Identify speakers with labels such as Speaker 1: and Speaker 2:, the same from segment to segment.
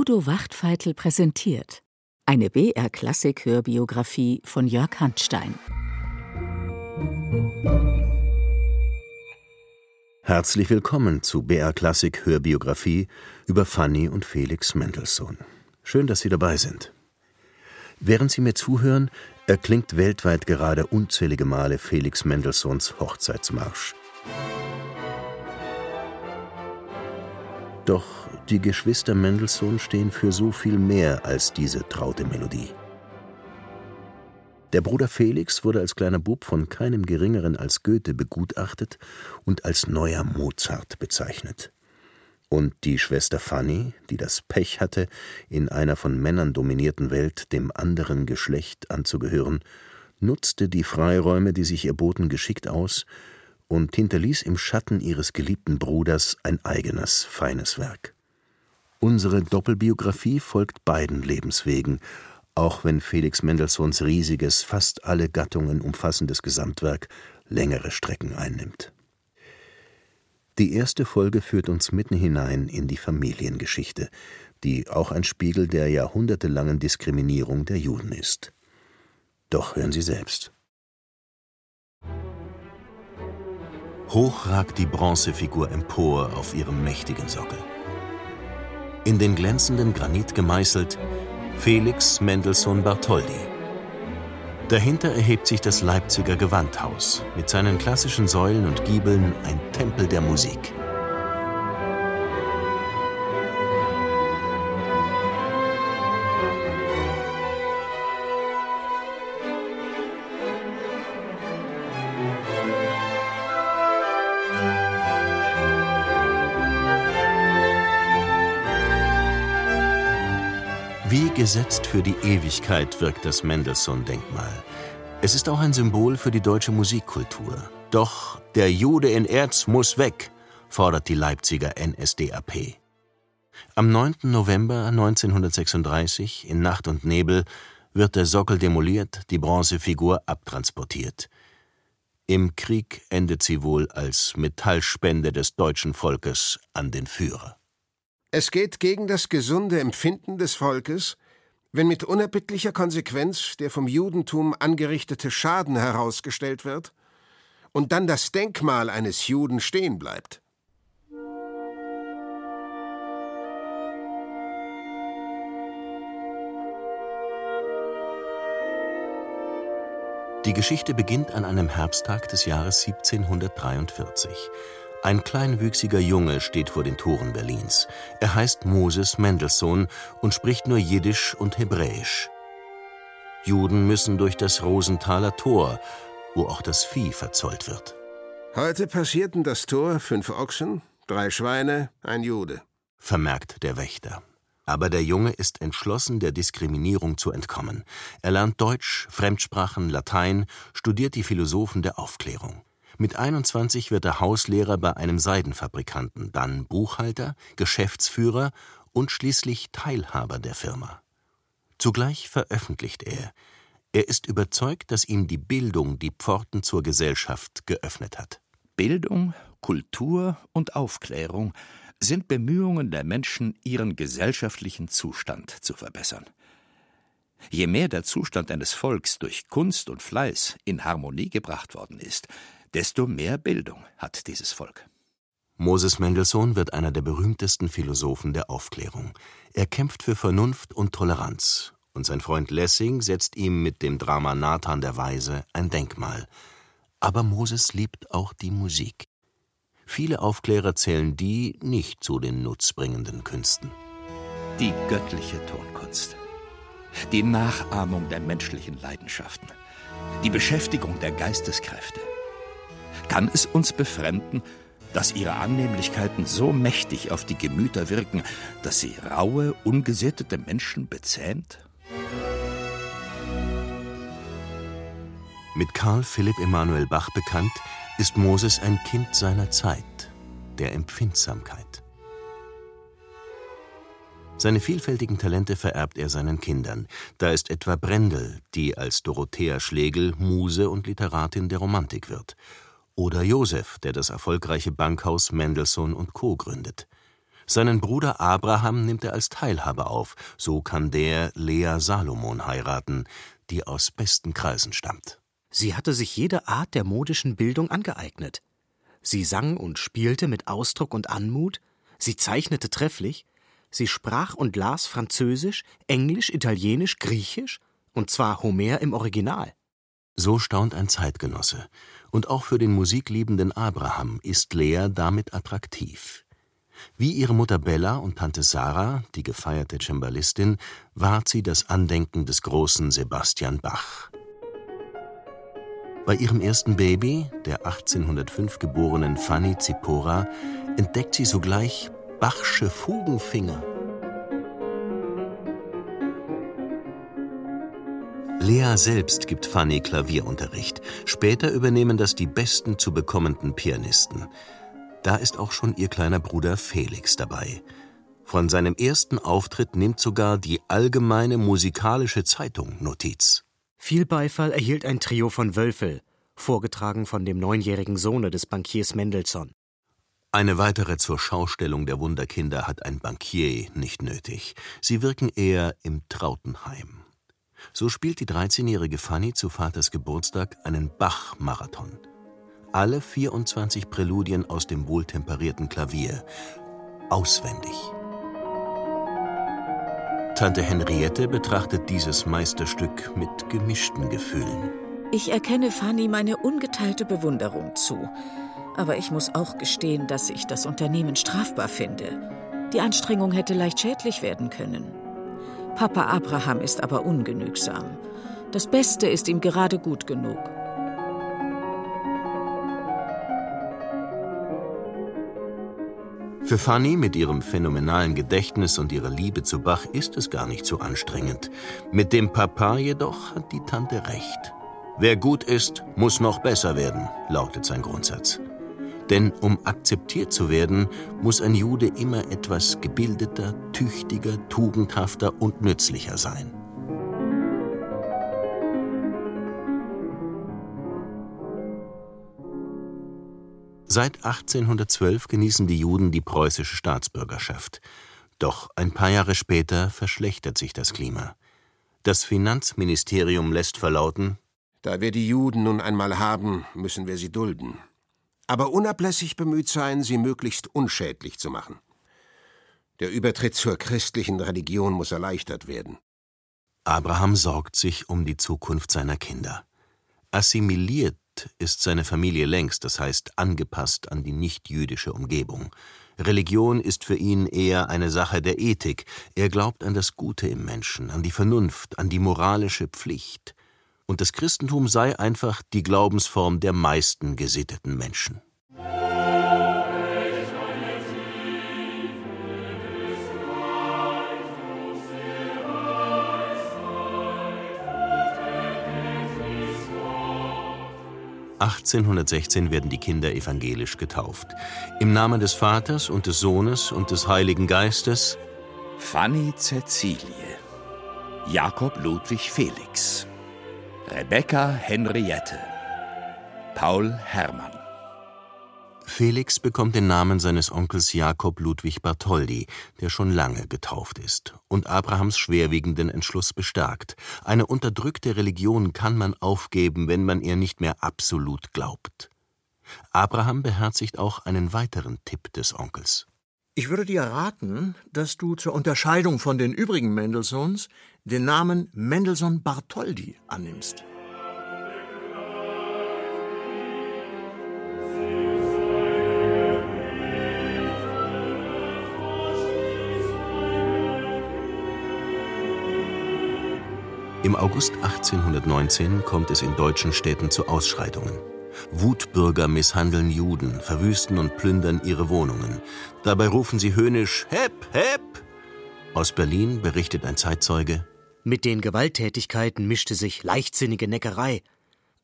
Speaker 1: Udo Wachtfeitel präsentiert eine BR-Klassik-Hörbiografie von Jörg Handstein.
Speaker 2: Herzlich willkommen zu BR Klassik Hörbiografie über Fanny und Felix Mendelssohn. Schön, dass Sie dabei sind. Während Sie mir zuhören, erklingt weltweit gerade unzählige Male Felix Mendelssohns Hochzeitsmarsch. Doch die Geschwister Mendelssohn stehen für so viel mehr als diese traute Melodie. Der Bruder Felix wurde als kleiner Bub von keinem Geringeren als Goethe begutachtet und als neuer Mozart bezeichnet. Und die Schwester Fanny, die das Pech hatte, in einer von Männern dominierten Welt dem anderen Geschlecht anzugehören, nutzte die Freiräume, die sich ihr boten, geschickt aus und hinterließ im Schatten ihres geliebten Bruders ein eigenes, feines Werk. Unsere Doppelbiografie folgt beiden Lebenswegen, auch wenn Felix Mendelssohns riesiges, fast alle Gattungen umfassendes Gesamtwerk längere Strecken einnimmt. Die erste Folge führt uns mitten hinein in die Familiengeschichte, die auch ein Spiegel der jahrhundertelangen Diskriminierung der Juden ist. Doch hören Sie selbst. Hoch ragt die Bronzefigur empor auf ihrem mächtigen Sockel. In den glänzenden Granit gemeißelt Felix Mendelssohn Bartholdy. Dahinter erhebt sich das Leipziger Gewandhaus mit seinen klassischen Säulen und Giebeln, ein Tempel der Musik. Gesetzt für die Ewigkeit wirkt das Mendelssohn-Denkmal. Es ist auch ein Symbol für die deutsche Musikkultur. Doch der Jude in Erz muss weg, fordert die Leipziger NSDAP. Am 9. November 1936 in Nacht und Nebel wird der Sockel demoliert, die Bronzefigur abtransportiert. Im Krieg endet sie wohl als Metallspende des deutschen Volkes an den Führer.
Speaker 3: Es geht gegen das gesunde Empfinden des Volkes, wenn mit unerbittlicher Konsequenz der vom Judentum angerichtete Schaden herausgestellt wird und dann das Denkmal eines Juden stehen bleibt.
Speaker 2: Die Geschichte beginnt an einem Herbsttag des Jahres 1743. Ein kleinwüchsiger Junge steht vor den Toren Berlins. Er heißt Moses Mendelssohn und spricht nur Jiddisch und Hebräisch. Juden müssen durch das Rosenthaler Tor, wo auch das Vieh verzollt wird.
Speaker 3: Heute passierten das Tor fünf Ochsen, drei Schweine, ein Jude,
Speaker 2: vermerkt der Wächter. Aber der Junge ist entschlossen, der Diskriminierung zu entkommen. Er lernt Deutsch, Fremdsprachen, Latein, studiert die Philosophen der Aufklärung. Mit 21 wird er Hauslehrer bei einem Seidenfabrikanten, dann Buchhalter, Geschäftsführer und schließlich Teilhaber der Firma. Zugleich veröffentlicht er. Er ist überzeugt, dass ihm die Bildung die Pforten zur Gesellschaft geöffnet hat.
Speaker 4: Bildung, Kultur und Aufklärung sind Bemühungen der Menschen, ihren gesellschaftlichen Zustand zu verbessern. Je mehr der Zustand eines Volks durch Kunst und Fleiß in Harmonie gebracht worden ist, desto mehr Bildung hat dieses Volk.
Speaker 2: Moses Mendelssohn wird einer der berühmtesten Philosophen der Aufklärung. Er kämpft für Vernunft und Toleranz, und sein Freund Lessing setzt ihm mit dem Drama Nathan der Weise ein Denkmal. Aber Moses liebt auch die Musik. Viele Aufklärer zählen die nicht zu den nutzbringenden Künsten.
Speaker 4: Die göttliche Tonkunst. Die Nachahmung der menschlichen Leidenschaften. Die Beschäftigung der Geisteskräfte kann es uns befremden, dass ihre Annehmlichkeiten so mächtig auf die Gemüter wirken, dass sie raue, ungesittete Menschen bezähmt?
Speaker 2: Mit Karl Philipp Emanuel Bach bekannt, ist Moses ein Kind seiner Zeit, der Empfindsamkeit. Seine vielfältigen Talente vererbt er seinen Kindern. Da ist etwa Brendel, die als Dorothea Schlegel Muse und Literatin der Romantik wird oder Josef, der das erfolgreiche Bankhaus Mendelssohn und Co. gründet. Seinen Bruder Abraham nimmt er als Teilhaber auf, so kann der Lea Salomon heiraten, die aus besten Kreisen stammt.
Speaker 5: Sie hatte sich jede Art der modischen Bildung angeeignet. Sie sang und spielte mit Ausdruck und Anmut, sie zeichnete trefflich, sie sprach und las Französisch, Englisch, Italienisch, Griechisch, und zwar Homer im Original.
Speaker 2: So staunt ein Zeitgenosse, und auch für den musikliebenden Abraham ist Lea damit attraktiv. Wie ihre Mutter Bella und Tante Sarah, die gefeierte Cembalistin, wahrt sie das Andenken des großen Sebastian Bach. Bei ihrem ersten Baby, der 1805 geborenen Fanny Zipora, entdeckt sie sogleich Bachsche Fugenfinger. Lea selbst gibt Fanny Klavierunterricht. Später übernehmen das die besten zu bekommenden Pianisten. Da ist auch schon ihr kleiner Bruder Felix dabei. Von seinem ersten Auftritt nimmt sogar die Allgemeine Musikalische Zeitung Notiz.
Speaker 5: Viel Beifall erhielt ein Trio von Wölfel, vorgetragen von dem neunjährigen Sohne des Bankiers Mendelssohn.
Speaker 2: Eine weitere zur Schaustellung der Wunderkinder hat ein Bankier nicht nötig. Sie wirken eher im Trautenheim. So spielt die 13-jährige Fanny zu Vaters Geburtstag einen Bach-Marathon. Alle 24 Präludien aus dem wohltemperierten Klavier. Auswendig. Tante Henriette betrachtet dieses Meisterstück mit gemischten Gefühlen.
Speaker 1: Ich erkenne Fanny meine ungeteilte Bewunderung zu. Aber ich muss auch gestehen, dass ich das Unternehmen strafbar finde. Die Anstrengung hätte leicht schädlich werden können. Papa Abraham ist aber ungenügsam. Das Beste ist ihm gerade gut genug.
Speaker 2: Für Fanny mit ihrem phänomenalen Gedächtnis und ihrer Liebe zu Bach ist es gar nicht so anstrengend. Mit dem Papa jedoch hat die Tante recht. Wer gut ist, muss noch besser werden, lautet sein Grundsatz. Denn um akzeptiert zu werden, muss ein Jude immer etwas gebildeter, tüchtiger, tugendhafter und nützlicher sein. Seit 1812 genießen die Juden die preußische Staatsbürgerschaft. Doch ein paar Jahre später verschlechtert sich das Klima. Das Finanzministerium lässt verlauten,
Speaker 3: da wir die Juden nun einmal haben, müssen wir sie dulden aber unablässig bemüht sein, sie möglichst unschädlich zu machen. Der Übertritt zur christlichen Religion muss erleichtert werden.
Speaker 2: Abraham sorgt sich um die Zukunft seiner Kinder. Assimiliert ist seine Familie längst, das heißt angepasst an die nichtjüdische Umgebung. Religion ist für ihn eher eine Sache der Ethik. Er glaubt an das Gute im Menschen, an die Vernunft, an die moralische Pflicht und das Christentum sei einfach die Glaubensform der meisten gesitteten Menschen. (1816) werden die Kinder evangelisch getauft. Im Namen des Vaters und des Sohnes und des Heiligen Geistes
Speaker 4: Fanny Cäcilie, Jakob Ludwig Felix, Rebecca Henriette, Paul Hermann.
Speaker 2: Felix bekommt den Namen seines Onkels Jakob Ludwig Bartholdy, der schon lange getauft ist und Abrahams schwerwiegenden Entschluss bestärkt. Eine unterdrückte Religion kann man aufgeben, wenn man ihr nicht mehr absolut glaubt. Abraham beherzigt auch einen weiteren Tipp des Onkels.
Speaker 6: Ich würde dir raten, dass du zur Unterscheidung von den übrigen Mendelssohns den Namen Mendelssohn Bartholdy annimmst.
Speaker 2: Im August 1819 kommt es in deutschen Städten zu Ausschreitungen. Wutbürger misshandeln Juden, verwüsten und plündern ihre Wohnungen. Dabei rufen sie höhnisch Hep, Hep! Aus Berlin berichtet ein Zeitzeuge
Speaker 5: Mit den Gewalttätigkeiten mischte sich leichtsinnige Neckerei.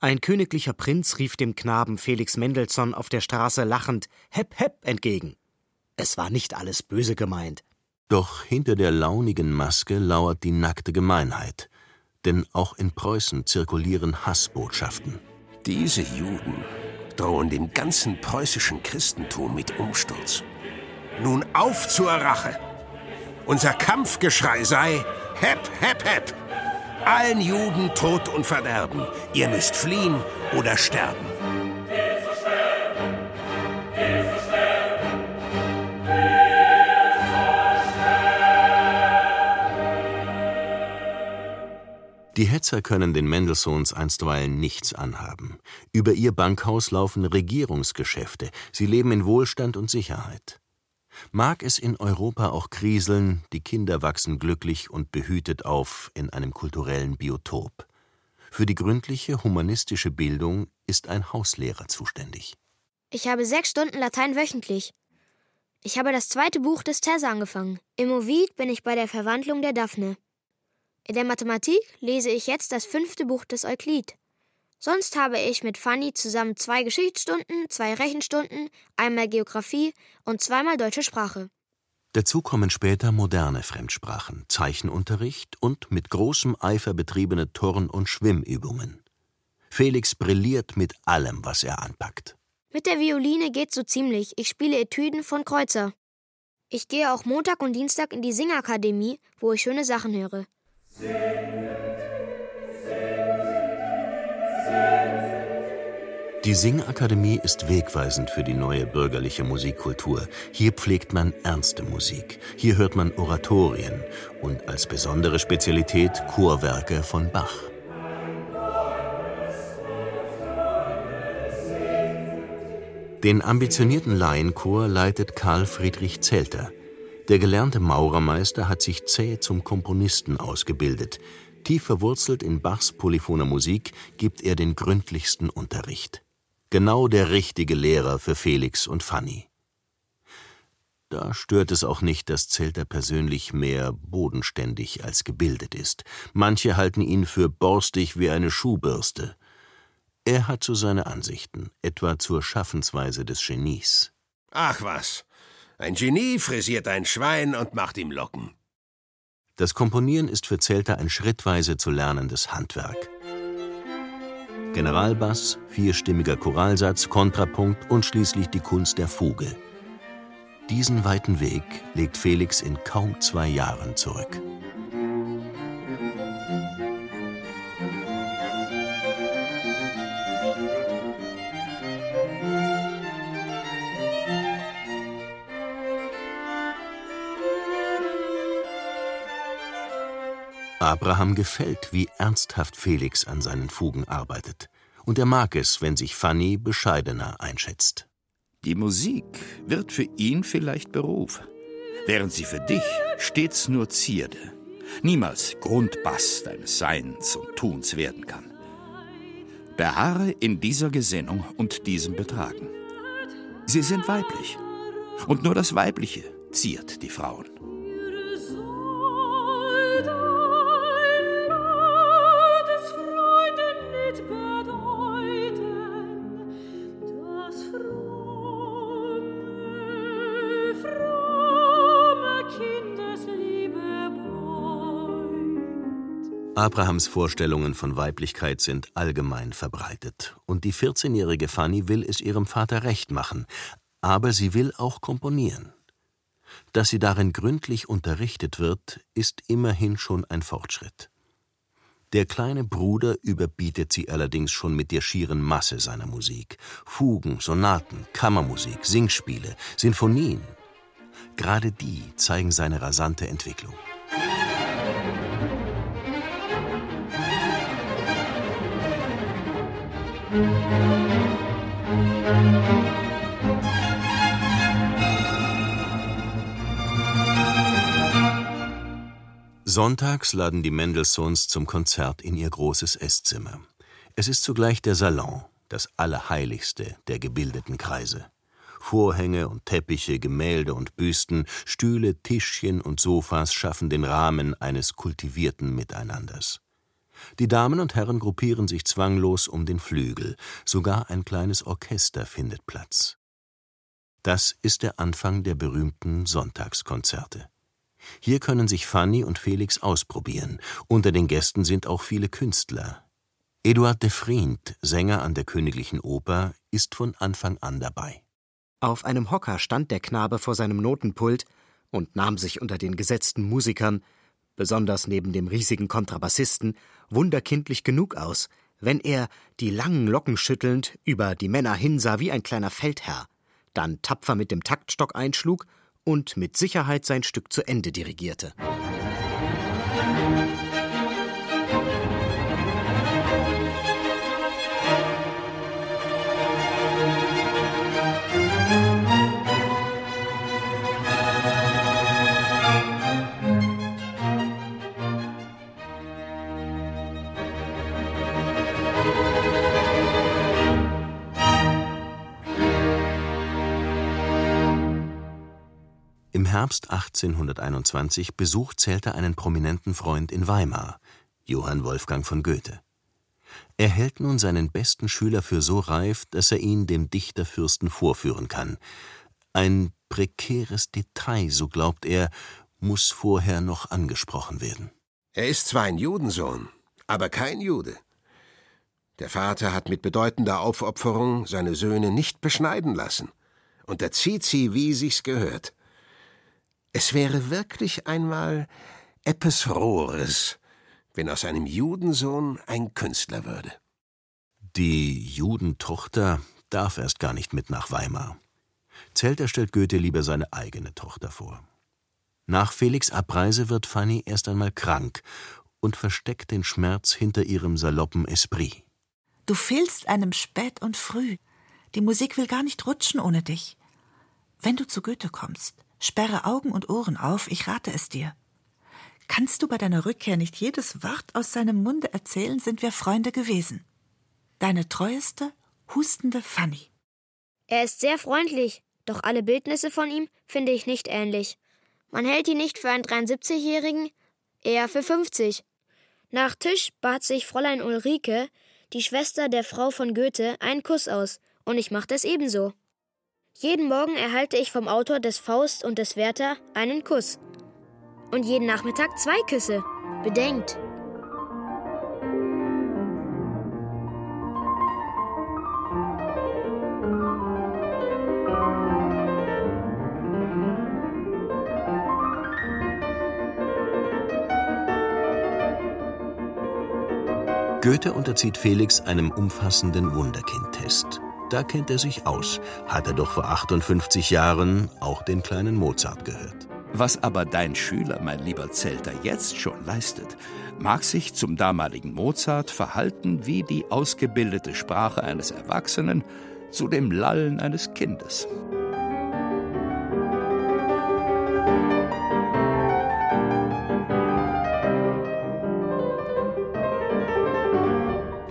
Speaker 5: Ein königlicher Prinz rief dem Knaben Felix Mendelssohn auf der Straße lachend Hep, Hep entgegen. Es war nicht alles böse gemeint.
Speaker 2: Doch hinter der launigen Maske lauert die nackte Gemeinheit. Denn auch in Preußen zirkulieren Hassbotschaften.
Speaker 3: Diese Juden drohen dem ganzen preußischen Christentum mit Umsturz. Nun auf zur Rache. Unser Kampfgeschrei sei Hep, hep, hep. Allen Juden Tod und Verderben. Ihr müsst fliehen oder sterben.
Speaker 2: Die Hetzer können den Mendelssohns einstweilen nichts anhaben. Über ihr Bankhaus laufen Regierungsgeschäfte, sie leben in Wohlstand und Sicherheit. Mag es in Europa auch kriseln, die Kinder wachsen glücklich und behütet auf in einem kulturellen Biotop. Für die gründliche humanistische Bildung ist ein Hauslehrer zuständig.
Speaker 7: Ich habe sechs Stunden Latein wöchentlich. Ich habe das zweite Buch des Tessa angefangen. Im Ovid bin ich bei der Verwandlung der Daphne. In der Mathematik lese ich jetzt das fünfte Buch des Euklid. Sonst habe ich mit Fanny zusammen zwei Geschichtsstunden, zwei Rechenstunden, einmal Geographie und zweimal deutsche Sprache.
Speaker 2: Dazu kommen später moderne Fremdsprachen, Zeichenunterricht und mit großem Eifer betriebene Turn- und Schwimmübungen. Felix brilliert mit allem, was er anpackt.
Speaker 7: Mit der Violine geht's so ziemlich. Ich spiele Etüden von Kreuzer. Ich gehe auch Montag und Dienstag in die Singakademie, wo ich schöne Sachen höre.
Speaker 2: Die Singakademie ist wegweisend für die neue bürgerliche Musikkultur. Hier pflegt man ernste Musik. Hier hört man Oratorien und als besondere Spezialität Chorwerke von Bach. Den ambitionierten Laienchor leitet Karl Friedrich Zelter. Der gelernte Maurermeister hat sich zäh zum Komponisten ausgebildet. Tief verwurzelt in Bachs polyphoner Musik gibt er den gründlichsten Unterricht. Genau der richtige Lehrer für Felix und Fanny. Da stört es auch nicht, dass Zelter persönlich mehr bodenständig als gebildet ist. Manche halten ihn für borstig wie eine Schuhbürste. Er hat so seine Ansichten, etwa zur Schaffensweise des Genies.
Speaker 3: Ach was, ein Genie frisiert ein Schwein und macht ihm Locken.
Speaker 2: Das Komponieren ist für Zelter ein schrittweise zu lernendes Handwerk. Generalbass, vierstimmiger Choralsatz, Kontrapunkt und schließlich die Kunst der Fuge. Diesen weiten Weg legt Felix in kaum zwei Jahren zurück. Abraham gefällt, wie ernsthaft Felix an seinen Fugen arbeitet. Und er mag es, wenn sich Fanny bescheidener einschätzt.
Speaker 4: Die Musik wird für ihn vielleicht Beruf, während sie für dich stets nur Zierde, niemals Grundbass deines Seins und Tuns werden kann. Beharre in dieser Gesinnung und diesem Betragen. Sie sind weiblich, und nur das Weibliche ziert die Frauen.
Speaker 2: Abrahams Vorstellungen von Weiblichkeit sind allgemein verbreitet, und die 14-jährige Fanny will es ihrem Vater recht machen, aber sie will auch komponieren. Dass sie darin gründlich unterrichtet wird, ist immerhin schon ein Fortschritt. Der kleine Bruder überbietet sie allerdings schon mit der schieren Masse seiner Musik. Fugen, Sonaten, Kammermusik, Singspiele, Sinfonien. Gerade die zeigen seine rasante Entwicklung. Sonntags laden die Mendelssohns zum Konzert in ihr großes Esszimmer. Es ist zugleich der Salon, das Allerheiligste der gebildeten Kreise. Vorhänge und Teppiche, Gemälde und Büsten, Stühle, Tischchen und Sofas schaffen den Rahmen eines kultivierten Miteinanders. Die Damen und Herren gruppieren sich zwanglos um den Flügel, sogar ein kleines Orchester findet Platz. Das ist der Anfang der berühmten Sonntagskonzerte. Hier können sich Fanny und Felix ausprobieren. Unter den Gästen sind auch viele Künstler. Eduard de Vriend, Sänger an der Königlichen Oper, ist von Anfang an dabei.
Speaker 5: Auf einem Hocker stand der Knabe vor seinem Notenpult und nahm sich unter den gesetzten Musikern, besonders neben dem riesigen Kontrabassisten, wunderkindlich genug aus, wenn er, die langen Locken schüttelnd, über die Männer hinsah wie ein kleiner Feldherr, dann tapfer mit dem Taktstock einschlug und mit Sicherheit sein Stück zu Ende dirigierte.
Speaker 2: Herbst 1821 besucht Zelter einen prominenten Freund in Weimar, Johann Wolfgang von Goethe. Er hält nun seinen besten Schüler für so reif, dass er ihn dem Dichterfürsten vorführen kann. Ein prekäres Detail, so glaubt er, muss vorher noch angesprochen werden.
Speaker 3: Er ist zwar ein Judensohn, aber kein Jude. Der Vater hat mit bedeutender Aufopferung seine Söhne nicht beschneiden lassen und erzieht sie, wie sich's gehört. Es wäre wirklich einmal etwas Rohres, wenn aus einem Judensohn ein Künstler würde.
Speaker 2: Die Judentochter darf erst gar nicht mit nach Weimar. Zelter stellt Goethe lieber seine eigene Tochter vor. Nach Felix Abreise wird Fanny erst einmal krank und versteckt den Schmerz hinter ihrem saloppen Esprit.
Speaker 8: Du fehlst einem spät und früh. Die Musik will gar nicht rutschen ohne dich. Wenn du zu Goethe kommst, Sperre Augen und Ohren auf, ich rate es dir. Kannst du bei deiner Rückkehr nicht jedes Wort aus seinem Munde erzählen, sind wir Freunde gewesen. Deine treueste, hustende Fanny.
Speaker 7: Er ist sehr freundlich, doch alle Bildnisse von ihm finde ich nicht ähnlich. Man hält ihn nicht für einen 73-Jährigen, eher für 50. Nach Tisch bat sich Fräulein Ulrike, die Schwester der Frau von Goethe, einen Kuss aus, und ich machte es ebenso. Jeden Morgen erhalte ich vom Autor des Faust und des Werther einen Kuss. Und jeden Nachmittag zwei Küsse. Bedenkt.
Speaker 2: Goethe unterzieht Felix einem umfassenden Wunderkind-Test. Da kennt er sich aus, hat er doch vor 58 Jahren auch den kleinen Mozart gehört.
Speaker 4: Was aber dein Schüler, mein lieber Zelter, jetzt schon leistet, mag sich zum damaligen Mozart verhalten wie die ausgebildete Sprache eines Erwachsenen zu dem Lallen eines Kindes.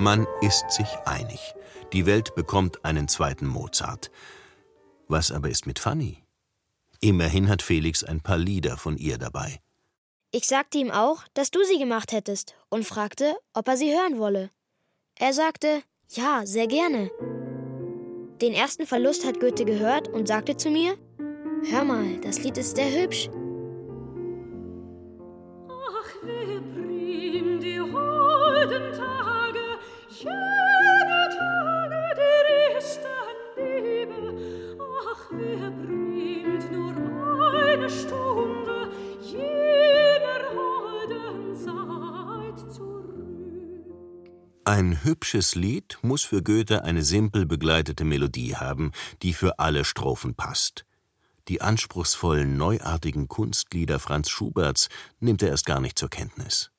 Speaker 2: Man ist sich einig. Die Welt bekommt einen zweiten Mozart. Was aber ist mit Fanny? Immerhin hat Felix ein paar Lieder von ihr dabei.
Speaker 7: Ich sagte ihm auch, dass du sie gemacht hättest und fragte, ob er sie hören wolle. Er sagte, ja, sehr gerne. Den ersten Verlust hat Goethe gehört und sagte zu mir, Hör mal, das Lied ist sehr hübsch.
Speaker 9: Ach, wie prim die holden Tage,
Speaker 2: Ein hübsches Lied muss für Goethe eine simpel begleitete Melodie haben, die für alle Strophen passt. Die anspruchsvollen, neuartigen Kunstlieder Franz Schuberts nimmt er erst gar nicht zur Kenntnis.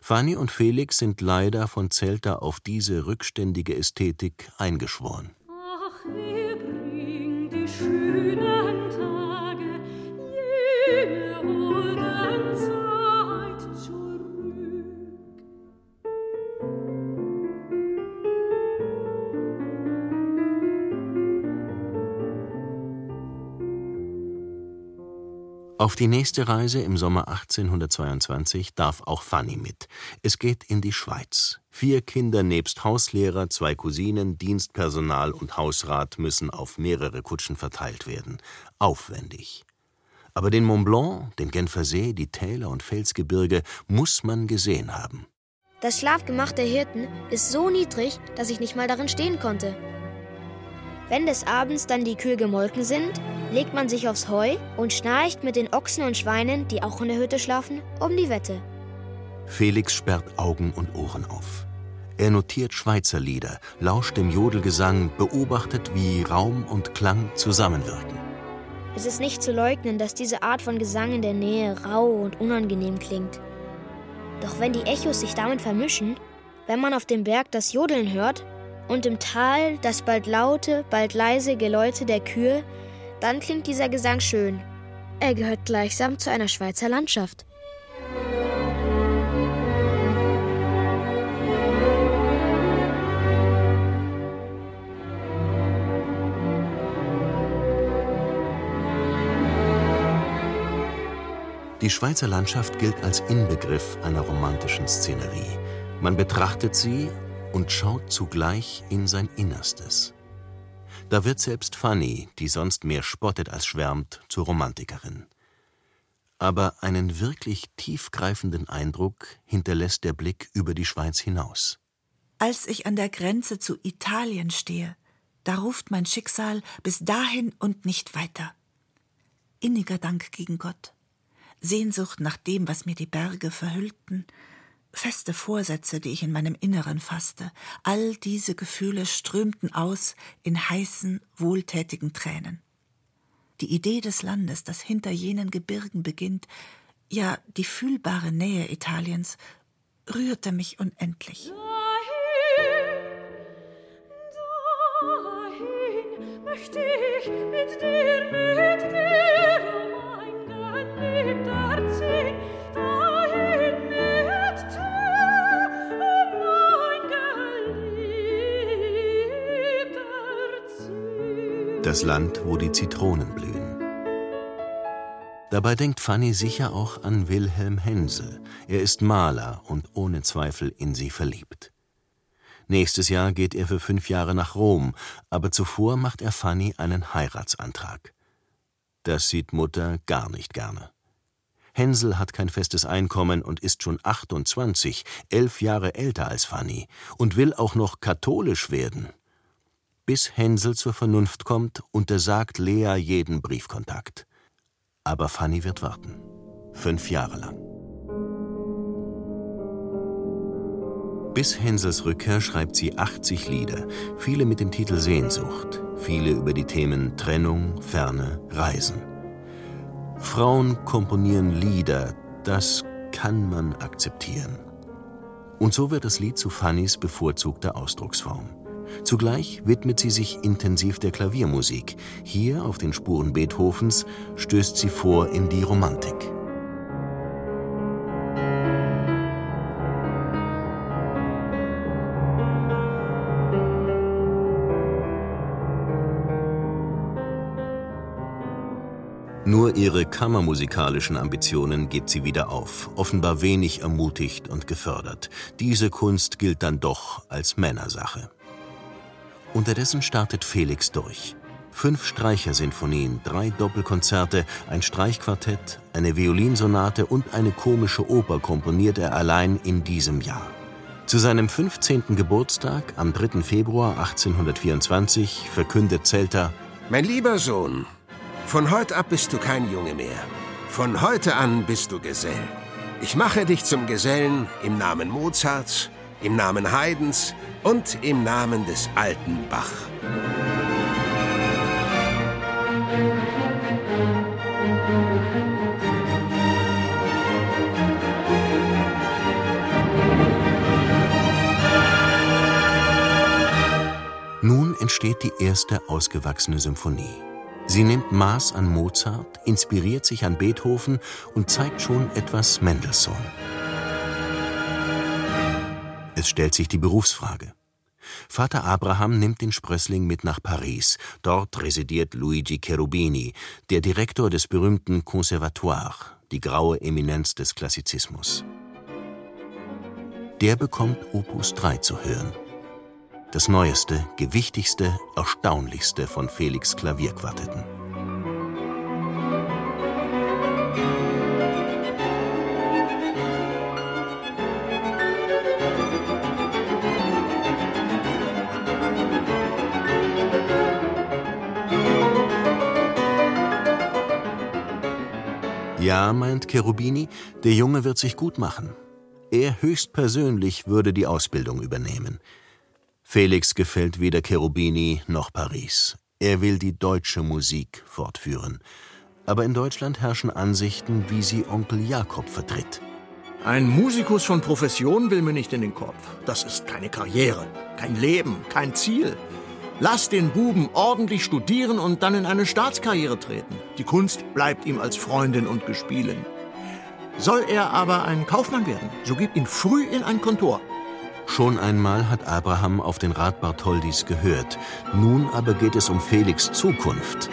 Speaker 2: Fanny und Felix sind leider von Zelter auf diese rückständige Ästhetik eingeschworen.
Speaker 9: Ach,
Speaker 2: Auf die nächste Reise im Sommer 1822 darf auch Fanny mit. Es geht in die Schweiz. Vier Kinder nebst Hauslehrer, zwei Cousinen, Dienstpersonal und Hausrat müssen auf mehrere Kutschen verteilt werden. Aufwendig. Aber den Mont Blanc, den Genfersee, die Täler und Felsgebirge muss man gesehen haben.
Speaker 7: Das Schlafgemach der Hirten ist so niedrig, dass ich nicht mal darin stehen konnte. Wenn des Abends dann die Kühe gemolken sind, legt man sich aufs Heu und schnarcht mit den Ochsen und Schweinen, die auch in der Hütte schlafen, um die Wette.
Speaker 2: Felix sperrt Augen und Ohren auf. Er notiert Schweizer Lieder, lauscht dem Jodelgesang, beobachtet, wie Raum und Klang zusammenwirken.
Speaker 7: Es ist nicht zu leugnen, dass diese Art von Gesang in der Nähe rau und unangenehm klingt. Doch wenn die Echos sich damit vermischen, wenn man auf dem Berg das Jodeln hört und im Tal das bald laute, bald leise Geläute der Kühe, dann klingt dieser Gesang schön. Er gehört gleichsam zu einer Schweizer Landschaft.
Speaker 2: Die Schweizer Landschaft gilt als Inbegriff einer romantischen Szenerie. Man betrachtet sie und schaut zugleich in sein Innerstes. Da wird selbst Fanny, die sonst mehr spottet als schwärmt, zur Romantikerin. Aber einen wirklich tiefgreifenden Eindruck hinterlässt der Blick über die Schweiz hinaus.
Speaker 8: Als ich an der Grenze zu Italien stehe, da ruft mein Schicksal bis dahin und nicht weiter. Inniger Dank gegen Gott. Sehnsucht nach dem, was mir die Berge verhüllten, feste Vorsätze, die ich in meinem Inneren fasste, all diese Gefühle strömten aus in heißen, wohltätigen Tränen. Die Idee des Landes, das hinter jenen Gebirgen beginnt, ja die fühlbare Nähe Italiens, rührte mich unendlich.
Speaker 9: Dahin möchte ich mit dir,
Speaker 2: Das Land, wo die Zitronen blühen. Dabei denkt Fanny sicher auch an Wilhelm Hensel. Er ist Maler und ohne Zweifel in sie verliebt. Nächstes Jahr geht er für fünf Jahre nach Rom, aber zuvor macht er Fanny einen Heiratsantrag. Das sieht Mutter gar nicht gerne. Hänsel hat kein festes Einkommen und ist schon 28, elf Jahre älter als Fanny und will auch noch katholisch werden. Bis Hänsel zur Vernunft kommt, untersagt Lea jeden Briefkontakt. Aber Fanny wird warten. Fünf Jahre lang. Bis Hänsels Rückkehr schreibt sie 80 Lieder, viele mit dem Titel Sehnsucht, viele über die Themen Trennung, Ferne, Reisen. Frauen komponieren Lieder, das kann man akzeptieren. Und so wird das Lied zu Fannys bevorzugter Ausdrucksform. Zugleich widmet sie sich intensiv der Klaviermusik. Hier, auf den Spuren Beethovens, stößt sie vor in die Romantik. Nur ihre kammermusikalischen Ambitionen gibt sie wieder auf, offenbar wenig ermutigt und gefördert. Diese Kunst gilt dann doch als Männersache. Unterdessen startet Felix durch. Fünf Streichersinfonien, drei Doppelkonzerte, ein Streichquartett, eine Violinsonate und eine komische Oper komponiert er allein in diesem Jahr. Zu seinem 15. Geburtstag am 3. Februar 1824 verkündet Zelter
Speaker 3: Mein lieber Sohn, von heute ab bist du kein Junge mehr. Von heute an bist du Gesell. Ich mache dich zum Gesellen im Namen Mozarts, im Namen Haydns und im Namen des alten Bach.
Speaker 2: Nun entsteht die erste ausgewachsene Symphonie. Sie nimmt Maß an Mozart, inspiriert sich an Beethoven und zeigt schon etwas Mendelssohn. Es stellt sich die Berufsfrage. Vater Abraham nimmt den Sprössling mit nach Paris. Dort residiert Luigi Cherubini, der Direktor des berühmten Conservatoire, die graue Eminenz des Klassizismus. Der bekommt Opus 3 zu hören. Das neueste, gewichtigste, erstaunlichste von Felix Klavierquartetten. Ja, meint Cherubini, der Junge wird sich gut machen. Er höchstpersönlich würde die Ausbildung übernehmen. Felix gefällt weder Cherubini noch Paris. Er will die deutsche Musik fortführen. Aber in Deutschland herrschen Ansichten, wie sie Onkel Jakob vertritt.
Speaker 6: Ein Musikus von Profession will mir nicht in den Kopf. Das ist keine Karriere, kein Leben, kein Ziel. Lass den Buben ordentlich studieren und dann in eine Staatskarriere treten. Die Kunst bleibt ihm als Freundin und Gespielin. Soll er aber ein Kaufmann werden, so gib ihn früh in ein Kontor.
Speaker 2: Schon einmal hat Abraham auf den Rat Bartholdis gehört. Nun aber geht es um Felix Zukunft.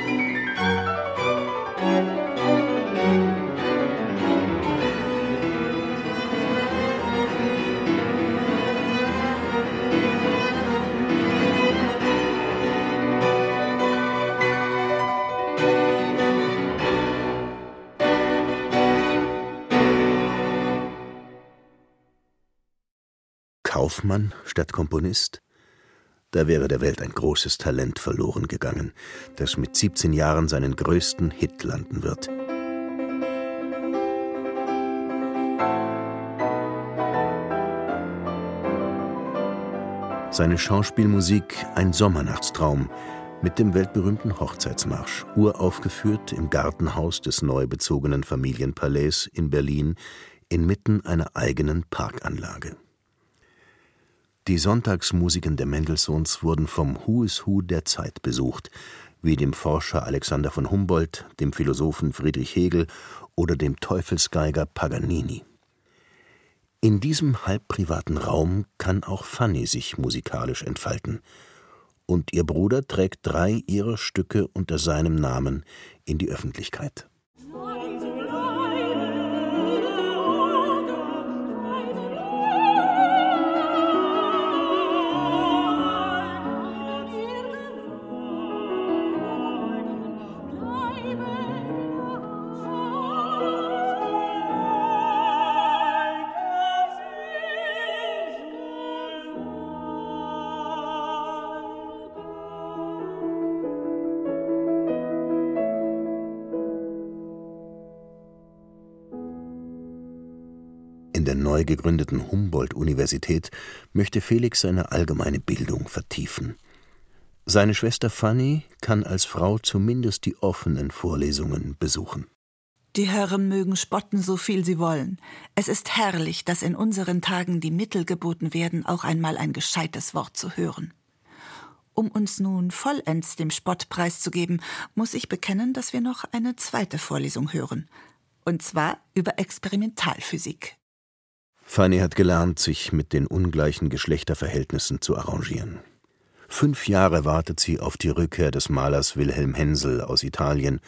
Speaker 2: Kaufmann statt Komponist? Da wäre der Welt ein großes Talent verloren gegangen, das mit 17 Jahren seinen größten Hit landen wird. Seine Schauspielmusik ein Sommernachtstraum mit dem weltberühmten Hochzeitsmarsch, uraufgeführt im Gartenhaus des neu bezogenen Familienpalais in Berlin inmitten einer eigenen Parkanlage. Die Sonntagsmusiken der Mendelssohns wurden vom Who is Who der Zeit besucht, wie dem Forscher Alexander von Humboldt, dem Philosophen Friedrich Hegel oder dem Teufelsgeiger Paganini. In diesem halb privaten Raum kann auch Fanny sich musikalisch entfalten, und ihr Bruder trägt drei ihrer Stücke unter seinem Namen in die Öffentlichkeit. Neu gegründeten Humboldt-Universität möchte Felix seine allgemeine Bildung vertiefen. Seine Schwester Fanny kann als Frau zumindest die offenen Vorlesungen besuchen.
Speaker 8: Die Herren mögen spotten, so viel sie wollen. Es ist herrlich, dass in unseren Tagen die Mittel geboten werden, auch einmal ein gescheites Wort zu hören. Um uns nun vollends dem Spott preiszugeben, muss ich bekennen, dass wir noch eine zweite Vorlesung hören. Und zwar über Experimentalphysik.
Speaker 2: Fanny hat gelernt, sich mit den ungleichen Geschlechterverhältnissen zu arrangieren. Fünf Jahre wartet sie auf die Rückkehr des Malers Wilhelm Hensel aus Italien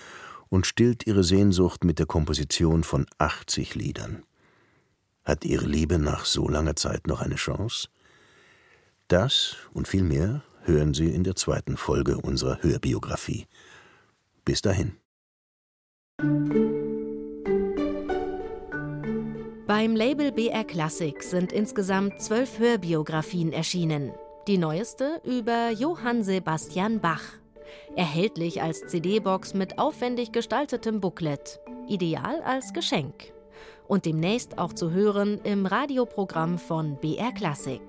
Speaker 2: und stillt ihre Sehnsucht mit der Komposition von 80 Liedern. Hat ihre Liebe nach so langer Zeit noch eine Chance? Das und viel mehr hören Sie in der zweiten Folge unserer Hörbiografie. Bis dahin.
Speaker 10: Beim Label BR Classic sind insgesamt zwölf Hörbiografien erschienen. Die neueste über Johann Sebastian Bach. Erhältlich als CD-Box mit aufwendig gestaltetem Booklet. Ideal als Geschenk. Und demnächst auch zu hören im Radioprogramm von BR Classic.